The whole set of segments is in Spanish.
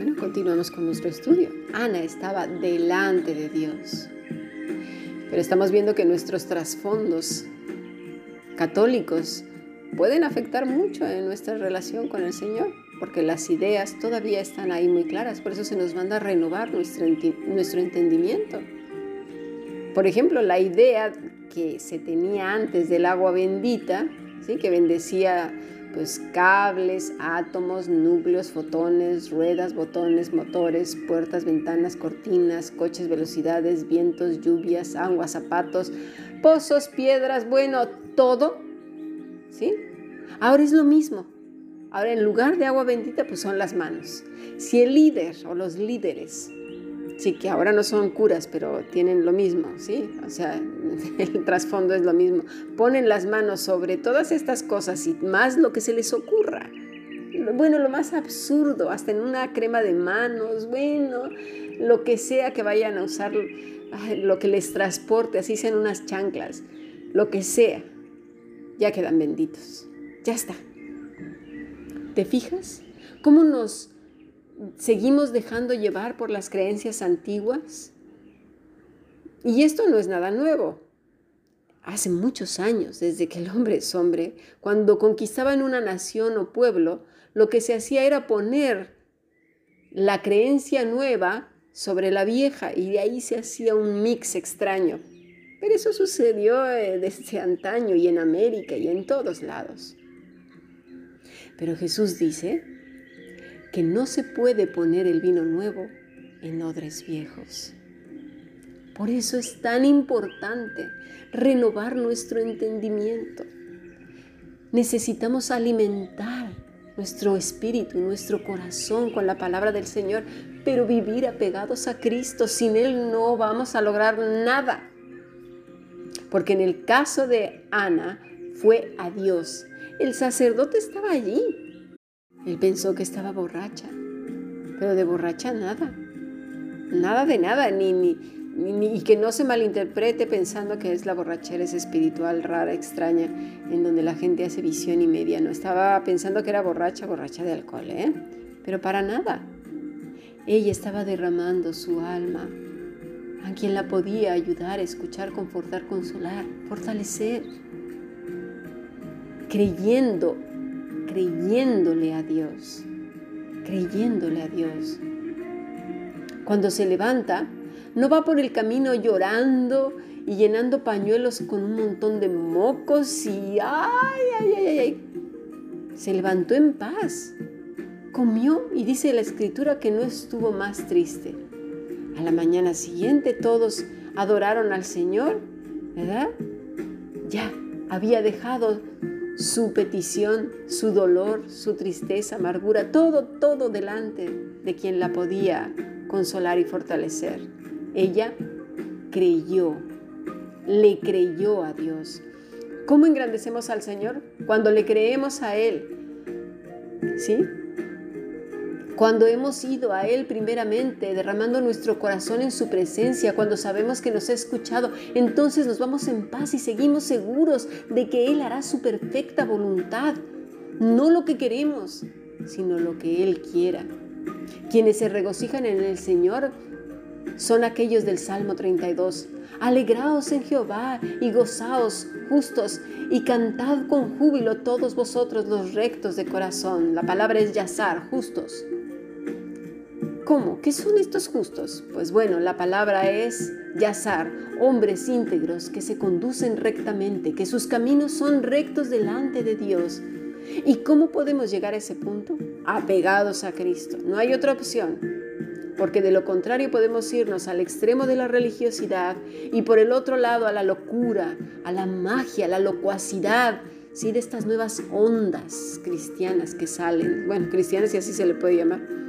Bueno, continuamos con nuestro estudio. Ana estaba delante de Dios. Pero estamos viendo que nuestros trasfondos católicos pueden afectar mucho en nuestra relación con el Señor, porque las ideas todavía están ahí muy claras, por eso se nos manda a renovar nuestro, nuestro entendimiento. Por ejemplo, la idea que se tenía antes del agua bendita, ¿sí? que bendecía pues cables, átomos, núcleos, fotones, ruedas, botones, motores, puertas, ventanas, cortinas, coches, velocidades, vientos, lluvias, agua, zapatos, pozos, piedras, bueno, todo, ¿sí? Ahora es lo mismo. Ahora en lugar de agua bendita pues son las manos. Si el líder o los líderes Sí, que ahora no son curas, pero tienen lo mismo, ¿sí? O sea, el trasfondo es lo mismo. Ponen las manos sobre todas estas cosas y más lo que se les ocurra. Bueno, lo más absurdo, hasta en una crema de manos, bueno, lo que sea que vayan a usar, lo que les transporte, así sean unas chanclas, lo que sea, ya quedan benditos. Ya está. ¿Te fijas? ¿Cómo nos seguimos dejando llevar por las creencias antiguas. Y esto no es nada nuevo. Hace muchos años, desde que el hombre es hombre, cuando conquistaban una nación o pueblo, lo que se hacía era poner la creencia nueva sobre la vieja y de ahí se hacía un mix extraño. Pero eso sucedió eh, desde antaño y en América y en todos lados. Pero Jesús dice que no se puede poner el vino nuevo en odres viejos. Por eso es tan importante renovar nuestro entendimiento. Necesitamos alimentar nuestro espíritu, nuestro corazón con la palabra del Señor, pero vivir apegados a Cristo. Sin Él no vamos a lograr nada. Porque en el caso de Ana fue a Dios. El sacerdote estaba allí, él pensó que estaba borracha, pero de borracha nada. Nada de nada, ni, ni, ni, y que no se malinterprete pensando que es la borrachera es espiritual rara, extraña, en donde la gente hace visión y media. No estaba pensando que era borracha, borracha de alcohol, ¿eh? Pero para nada. Ella estaba derramando su alma a quien la podía ayudar, escuchar, confortar, consolar, fortalecer, creyendo creyéndole a Dios, creyéndole a Dios. Cuando se levanta, no va por el camino llorando y llenando pañuelos con un montón de mocos y ay, ay, ay, ay. Se levantó en paz, comió y dice la escritura que no estuvo más triste. A la mañana siguiente todos adoraron al Señor, ¿verdad? Ya había dejado su petición, su dolor, su tristeza, amargura, todo, todo delante de quien la podía consolar y fortalecer. Ella creyó, le creyó a Dios. ¿Cómo engrandecemos al Señor? Cuando le creemos a Él. ¿Sí? Cuando hemos ido a Él primeramente, derramando nuestro corazón en su presencia, cuando sabemos que nos ha escuchado, entonces nos vamos en paz y seguimos seguros de que Él hará su perfecta voluntad. No lo que queremos, sino lo que Él quiera. Quienes se regocijan en el Señor son aquellos del Salmo 32. Alegraos en Jehová y gozaos justos y cantad con júbilo todos vosotros los rectos de corazón. La palabra es yazar, justos. ¿Cómo? ¿Qué son estos justos? Pues bueno, la palabra es yazar, hombres íntegros que se conducen rectamente, que sus caminos son rectos delante de Dios. ¿Y cómo podemos llegar a ese punto? Apegados a Cristo. No hay otra opción. Porque de lo contrario podemos irnos al extremo de la religiosidad y por el otro lado a la locura, a la magia, a la locuacidad, ¿sí? de estas nuevas ondas cristianas que salen. Bueno, cristianas y así se le puede llamar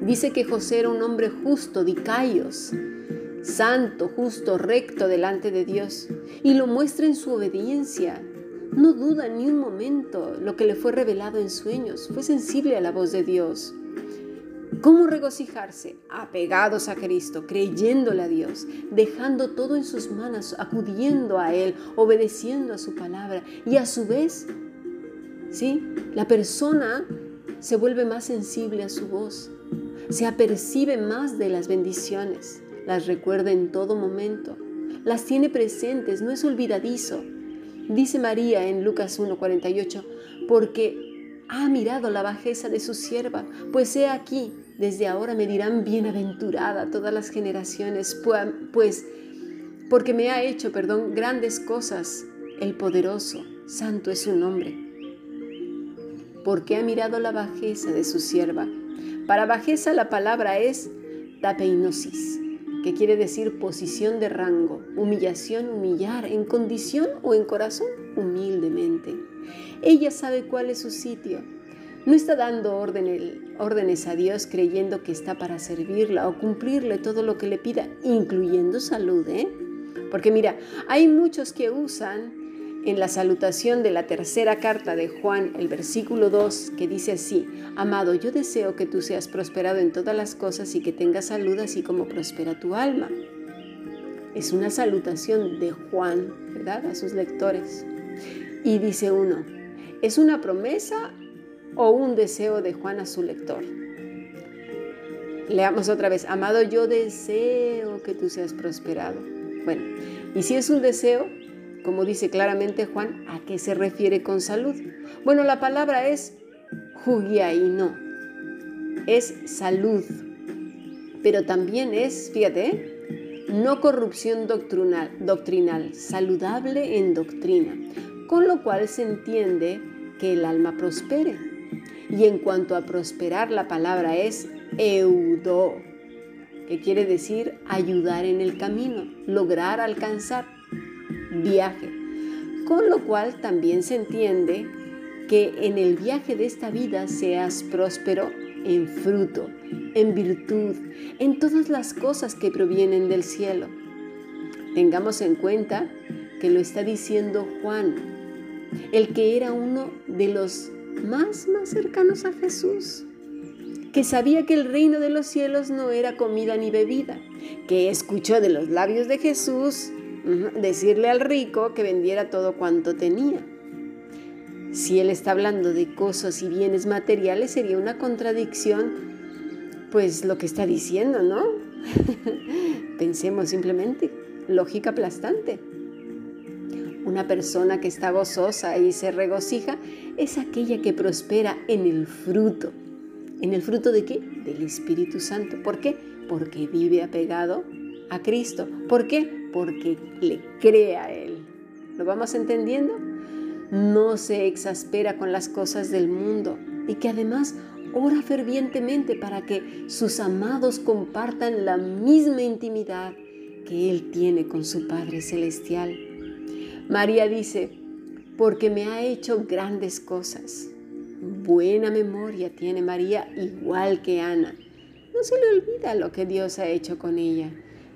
Dice que José era un hombre justo, dicaios, santo, justo, recto delante de Dios, y lo muestra en su obediencia. No duda ni un momento lo que le fue revelado en sueños, fue sensible a la voz de Dios. ¿Cómo regocijarse? Apegados a Cristo, creyéndole a Dios, dejando todo en sus manos, acudiendo a Él, obedeciendo a su palabra y a su vez ¿sí? La persona se vuelve más sensible a su voz, se apercibe más de las bendiciones, las recuerda en todo momento, las tiene presentes, no es olvidadizo. Dice María en Lucas 1:48, porque ha mirado la bajeza de su sierva, pues he aquí, desde ahora me dirán bienaventurada todas las generaciones, pues porque me ha hecho, perdón, grandes cosas el poderoso, santo es su nombre. Porque ha mirado la bajeza de su sierva. Para bajeza la palabra es tapeinosis, que quiere decir posición de rango, humillación, humillar, en condición o en corazón, humildemente. Ella sabe cuál es su sitio. No está dando órdenes a Dios creyendo que está para servirla o cumplirle todo lo que le pida, incluyendo salud, ¿eh? Porque mira, hay muchos que usan en la salutación de la tercera carta de Juan, el versículo 2, que dice así, Amado, yo deseo que tú seas prosperado en todas las cosas y que tengas salud así como prospera tu alma. Es una salutación de Juan, ¿verdad? A sus lectores. Y dice uno, ¿es una promesa o un deseo de Juan a su lector? Leamos otra vez, Amado, yo deseo que tú seas prosperado. Bueno, y si es un deseo, como dice claramente Juan, ¿a qué se refiere con salud? Bueno, la palabra es no es salud, pero también es, fíjate, ¿eh? no corrupción doctrinal, doctrinal, saludable en doctrina, con lo cual se entiende que el alma prospere. Y en cuanto a prosperar, la palabra es eudo, que quiere decir ayudar en el camino, lograr alcanzar viaje. Con lo cual también se entiende que en el viaje de esta vida seas próspero en fruto, en virtud, en todas las cosas que provienen del cielo. Tengamos en cuenta que lo está diciendo Juan, el que era uno de los más, más cercanos a Jesús, que sabía que el reino de los cielos no era comida ni bebida, que escuchó de los labios de Jesús decirle al rico que vendiera todo cuanto tenía. Si él está hablando de cosas y bienes materiales, sería una contradicción, pues lo que está diciendo, ¿no? Pensemos simplemente, lógica aplastante. Una persona que está gozosa y se regocija es aquella que prospera en el fruto. ¿En el fruto de qué? Del Espíritu Santo. ¿Por qué? Porque vive apegado a Cristo. ¿Por qué? Porque le cree a Él. ¿Lo vamos entendiendo? No se exaspera con las cosas del mundo y que además ora fervientemente para que sus amados compartan la misma intimidad que Él tiene con su Padre Celestial. María dice, porque me ha hecho grandes cosas. Buena memoria tiene María igual que Ana. No se le olvida lo que Dios ha hecho con ella.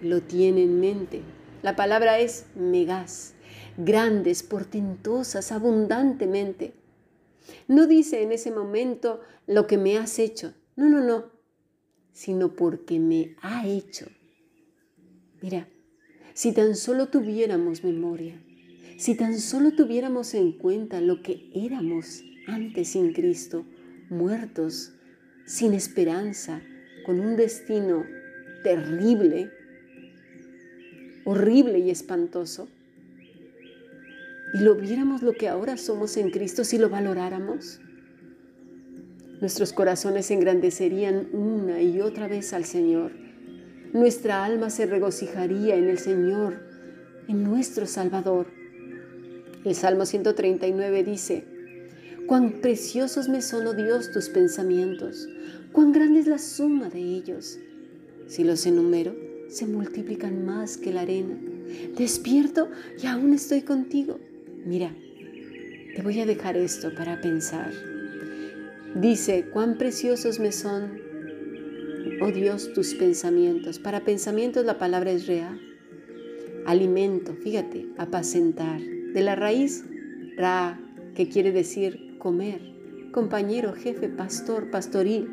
Lo tiene en mente. La palabra es megas, grandes, portentosas, abundantemente. No dice en ese momento lo que me has hecho. No, no, no. Sino porque me ha hecho. Mira, si tan solo tuviéramos memoria, si tan solo tuviéramos en cuenta lo que éramos antes sin Cristo, muertos, sin esperanza, con un destino terrible, horrible y espantoso, y lo viéramos lo que ahora somos en Cristo si lo valoráramos, nuestros corazones engrandecerían una y otra vez al Señor. Nuestra alma se regocijaría en el Señor, en nuestro Salvador. El Salmo 139 dice, Cuán preciosos me son, oh Dios, tus pensamientos, cuán grande es la suma de ellos. Si los enumero, se multiplican más que la arena. Despierto y aún estoy contigo. Mira, te voy a dejar esto para pensar. Dice, cuán preciosos me son, oh Dios, tus pensamientos. Para pensamientos la palabra es real. Alimento, fíjate, apacentar. De la raíz, ra, que quiere decir comer. Compañero, jefe, pastor, pastoril.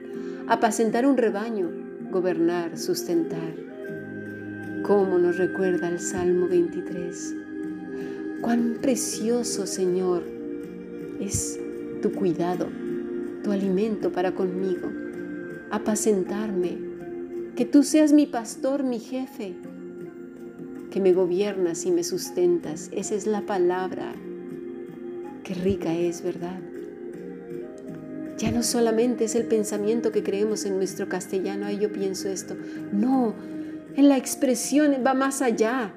Apacentar un rebaño, gobernar, sustentar cómo nos recuerda el Salmo 23. Cuán precioso, Señor, es tu cuidado, tu alimento para conmigo, apacentarme, que tú seas mi pastor, mi jefe, que me gobiernas y me sustentas. Esa es la palabra. Qué rica es, ¿verdad? Ya no solamente es el pensamiento que creemos en nuestro castellano, ahí yo pienso esto. No, en la expresión va más allá.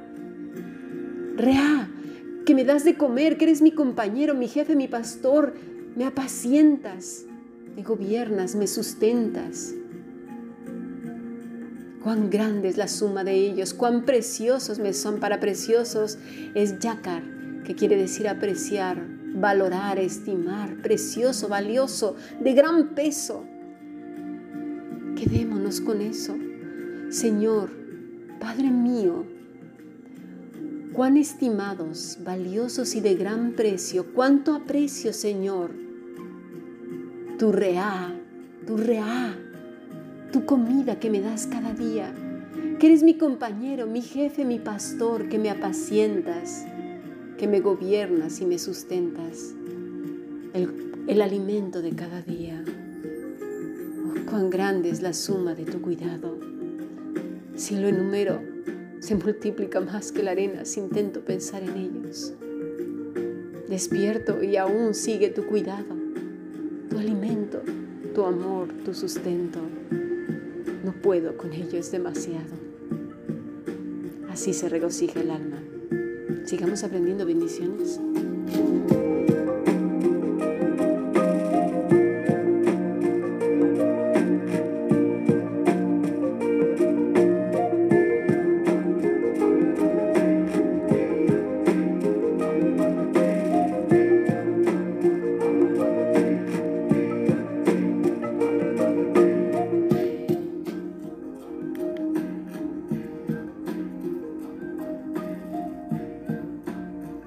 Rea, que me das de comer, que eres mi compañero, mi jefe, mi pastor, me apacientas, me gobiernas, me sustentas. Cuán grande es la suma de ellos, cuán preciosos me son. Para preciosos es yakar, que quiere decir apreciar, valorar, estimar, precioso, valioso, de gran peso. Quedémonos con eso. Señor, Padre mío, cuán estimados, valiosos y de gran precio, cuánto aprecio, Señor, tu reá, tu reá, tu comida que me das cada día, que eres mi compañero, mi jefe, mi pastor, que me apacientas, que me gobiernas y me sustentas, el, el alimento de cada día. Oh, cuán grande es la suma de tu cuidado. Si lo enumero, se multiplica más que la arena si intento pensar en ellos. Despierto y aún sigue tu cuidado, tu alimento, tu amor, tu sustento. No puedo con ello, es demasiado. Así se regocija el alma. Sigamos aprendiendo bendiciones.